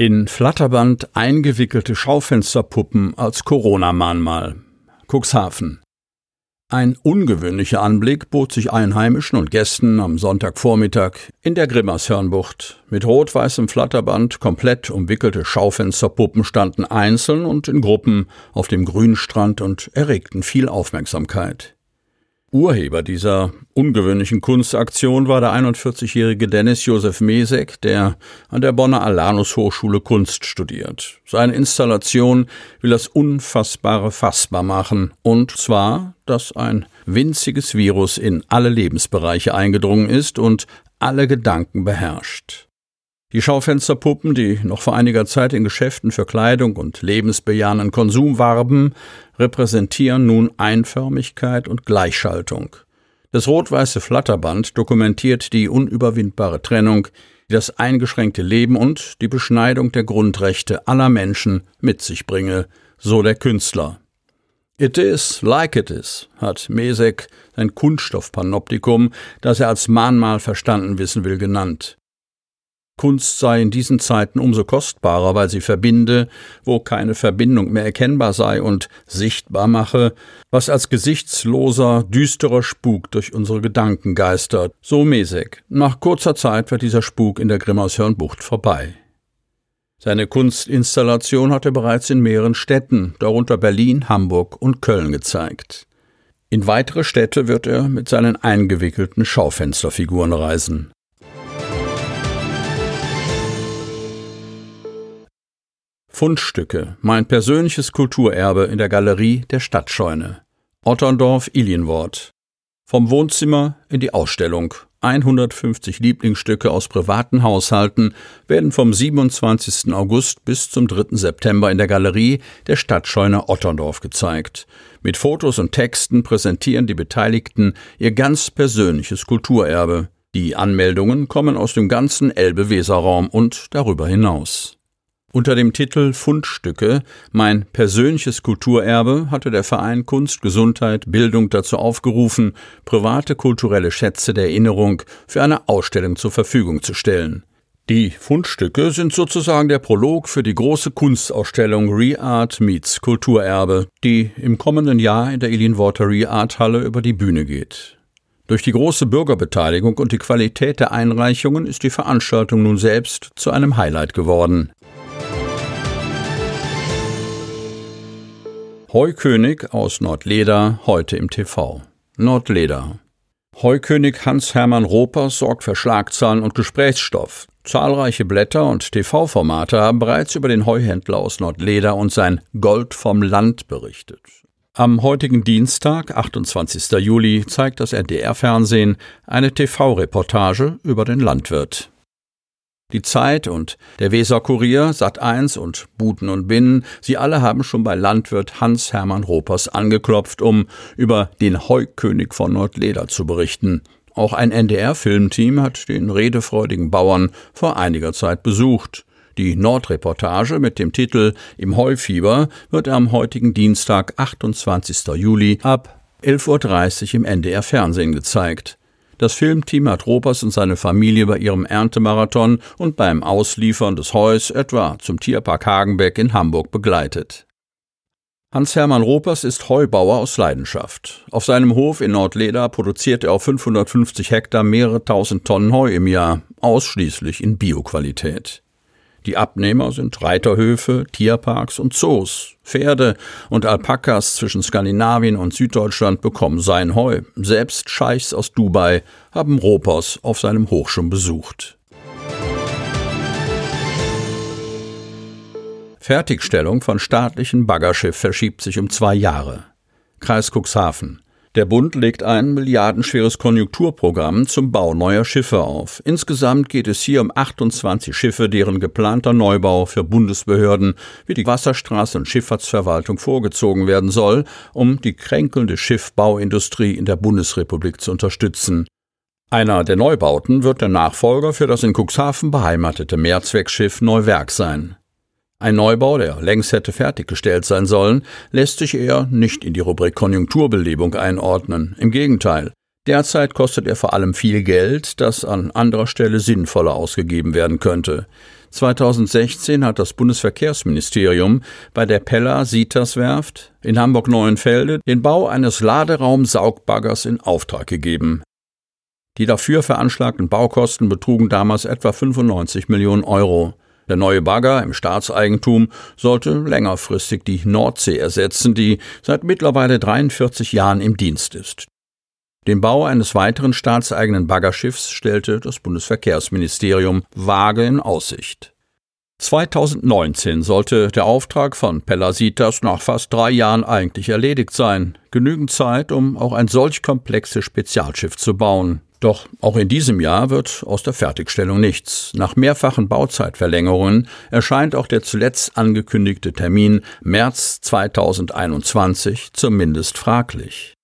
In Flatterband eingewickelte Schaufensterpuppen als Corona-Mahnmal. Cuxhaven. Ein ungewöhnlicher Anblick bot sich Einheimischen und Gästen am Sonntagvormittag in der Grimmershörnbucht. Mit rot-weißem Flatterband komplett umwickelte Schaufensterpuppen standen einzeln und in Gruppen auf dem Grünstrand und erregten viel Aufmerksamkeit. Urheber dieser ungewöhnlichen Kunstaktion war der 41-jährige Dennis Josef Mesek, der an der Bonner Alanus Hochschule Kunst studiert. Seine Installation will das Unfassbare fassbar machen, und zwar, dass ein winziges Virus in alle Lebensbereiche eingedrungen ist und alle Gedanken beherrscht. Die Schaufensterpuppen, die noch vor einiger Zeit in Geschäften für Kleidung und lebensbejahenden Konsum warben, repräsentieren nun Einförmigkeit und Gleichschaltung. Das rot-weiße Flatterband dokumentiert die unüberwindbare Trennung, die das eingeschränkte Leben und die Beschneidung der Grundrechte aller Menschen mit sich bringe, so der Künstler. It is like it is, hat Mesek sein Kunststoffpanoptikum, das er als Mahnmal verstanden wissen will, genannt. Kunst sei in diesen Zeiten umso kostbarer, weil sie verbinde, wo keine Verbindung mehr erkennbar sei und sichtbar mache, was als gesichtsloser, düsterer Spuk durch unsere Gedanken geistert. So Mesek. Nach kurzer Zeit wird dieser Spuk in der Grimmershörnbucht vorbei. Seine Kunstinstallation hat er bereits in mehreren Städten, darunter Berlin, Hamburg und Köln gezeigt. In weitere Städte wird er mit seinen eingewickelten Schaufensterfiguren reisen. Fundstücke, mein persönliches Kulturerbe in der Galerie der Stadtscheune. Otterndorf, Ilienwort. Vom Wohnzimmer in die Ausstellung. 150 Lieblingsstücke aus privaten Haushalten werden vom 27. August bis zum 3. September in der Galerie der Stadtscheune Otterndorf gezeigt. Mit Fotos und Texten präsentieren die Beteiligten ihr ganz persönliches Kulturerbe. Die Anmeldungen kommen aus dem ganzen Elbe-Weser-Raum und darüber hinaus. Unter dem Titel Fundstücke Mein persönliches Kulturerbe hatte der Verein Kunst, Gesundheit, Bildung dazu aufgerufen, private kulturelle Schätze der Erinnerung für eine Ausstellung zur Verfügung zu stellen. Die Fundstücke sind sozusagen der Prolog für die große Kunstausstellung Reart Meets Kulturerbe, die im kommenden Jahr in der Elinwater Reart Halle über die Bühne geht. Durch die große Bürgerbeteiligung und die Qualität der Einreichungen ist die Veranstaltung nun selbst zu einem Highlight geworden. Heukönig aus Nordleder heute im TV. Nordleder. Heukönig Hans-Hermann Ropers sorgt für Schlagzahlen und Gesprächsstoff. Zahlreiche Blätter und TV-Formate haben bereits über den Heuhändler aus Nordleder und sein Gold vom Land berichtet. Am heutigen Dienstag, 28. Juli, zeigt das NDR-Fernsehen eine TV-Reportage über den Landwirt. Die Zeit und der Weser-Kurier, Sat1 und Buten und Binnen, sie alle haben schon bei Landwirt Hans-Hermann Ropers angeklopft, um über den Heukönig von Nordleder zu berichten. Auch ein NDR-Filmteam hat den redefreudigen Bauern vor einiger Zeit besucht. Die Nordreportage mit dem Titel Im Heufieber wird am heutigen Dienstag, 28. Juli ab 11.30 Uhr im NDR Fernsehen gezeigt. Das Filmteam hat Ropers und seine Familie bei ihrem Erntemarathon und beim Ausliefern des Heus etwa zum Tierpark Hagenbeck in Hamburg begleitet. Hans-Hermann Ropers ist Heubauer aus Leidenschaft. Auf seinem Hof in Nordleder produziert er auf 550 Hektar mehrere tausend Tonnen Heu im Jahr, ausschließlich in Bioqualität. Die Abnehmer sind Reiterhöfe, Tierparks und Zoos. Pferde und Alpakas zwischen Skandinavien und Süddeutschland bekommen sein Heu. Selbst Scheichs aus Dubai haben Ropers auf seinem Hoch schon besucht. Fertigstellung von staatlichen Baggerschiff verschiebt sich um zwei Jahre. Kreis Cuxhaven. Der Bund legt ein milliardenschweres Konjunkturprogramm zum Bau neuer Schiffe auf. Insgesamt geht es hier um 28 Schiffe, deren geplanter Neubau für Bundesbehörden wie die Wasserstraße und Schifffahrtsverwaltung vorgezogen werden soll, um die kränkelnde Schiffbauindustrie in der Bundesrepublik zu unterstützen. Einer der Neubauten wird der Nachfolger für das in Cuxhaven beheimatete Mehrzweckschiff Neuwerk sein. Ein Neubau, der längst hätte fertiggestellt sein sollen, lässt sich eher nicht in die Rubrik Konjunkturbelebung einordnen. Im Gegenteil. Derzeit kostet er vor allem viel Geld, das an anderer Stelle sinnvoller ausgegeben werden könnte. 2016 hat das Bundesverkehrsministerium bei der Pella Sitas Werft in Hamburg-Neuenfelde den Bau eines Laderaum-Saugbaggers in Auftrag gegeben. Die dafür veranschlagten Baukosten betrugen damals etwa 95 Millionen Euro. Der neue Bagger im Staatseigentum sollte längerfristig die Nordsee ersetzen, die seit mittlerweile 43 Jahren im Dienst ist. Den Bau eines weiteren staatseigenen Baggerschiffs stellte das Bundesverkehrsministerium vage in Aussicht. 2019 sollte der Auftrag von Pellasitas nach fast drei Jahren eigentlich erledigt sein. Genügend Zeit, um auch ein solch komplexes Spezialschiff zu bauen. Doch auch in diesem Jahr wird aus der Fertigstellung nichts. Nach mehrfachen Bauzeitverlängerungen erscheint auch der zuletzt angekündigte Termin März 2021 zumindest fraglich.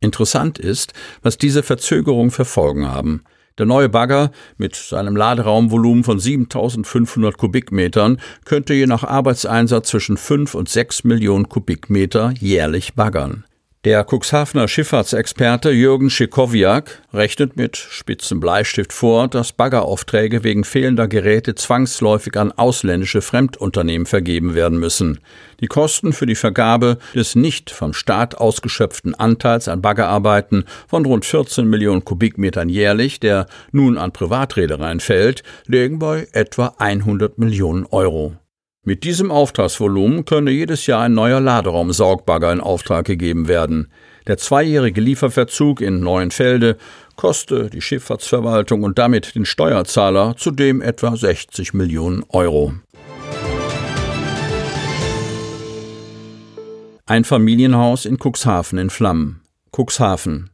Interessant ist, was diese Verzögerungen für Folgen haben. Der neue Bagger mit seinem Laderaumvolumen von 7500 Kubikmetern könnte je nach Arbeitseinsatz zwischen 5 und 6 Millionen Kubikmeter jährlich baggern. Der Cuxhavener Schifffahrtsexperte Jürgen Schikowiak rechnet mit spitzem Bleistift vor, dass Baggeraufträge wegen fehlender Geräte zwangsläufig an ausländische Fremdunternehmen vergeben werden müssen. Die Kosten für die Vergabe des nicht vom Staat ausgeschöpften Anteils an Baggerarbeiten von rund 14 Millionen Kubikmetern jährlich, der nun an Privatreedereien fällt, liegen bei etwa 100 Millionen Euro. Mit diesem Auftragsvolumen könne jedes Jahr ein neuer Laderaum-Saugbagger in Auftrag gegeben werden. Der zweijährige Lieferverzug in Neuenfelde koste die Schifffahrtsverwaltung und damit den Steuerzahler zudem etwa 60 Millionen Euro. Ein Familienhaus in Cuxhaven in Flammen. Cuxhaven.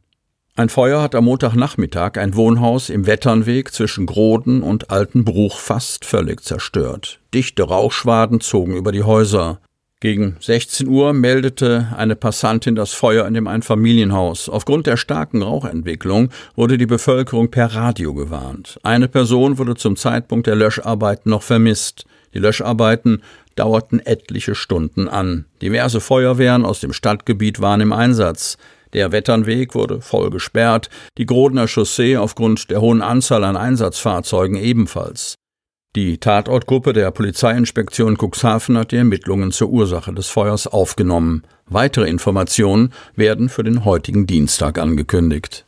Ein Feuer hat am Montagnachmittag ein Wohnhaus im Wetternweg zwischen Groden und Altenbruch fast völlig zerstört. Dichte Rauchschwaden zogen über die Häuser. Gegen 16 Uhr meldete eine Passantin das Feuer in dem Einfamilienhaus. Aufgrund der starken Rauchentwicklung wurde die Bevölkerung per Radio gewarnt. Eine Person wurde zum Zeitpunkt der Löscharbeiten noch vermisst. Die Löscharbeiten dauerten etliche Stunden an. Diverse Feuerwehren aus dem Stadtgebiet waren im Einsatz. Der Wetternweg wurde voll gesperrt, die Grodner Chaussee aufgrund der hohen Anzahl an Einsatzfahrzeugen ebenfalls. Die Tatortgruppe der Polizeiinspektion Cuxhaven hat die Ermittlungen zur Ursache des Feuers aufgenommen. Weitere Informationen werden für den heutigen Dienstag angekündigt.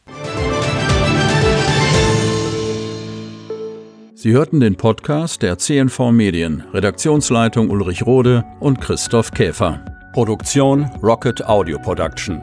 Sie hörten den Podcast der CNV Medien, Redaktionsleitung Ulrich Rode und Christoph Käfer. Produktion Rocket Audio Production.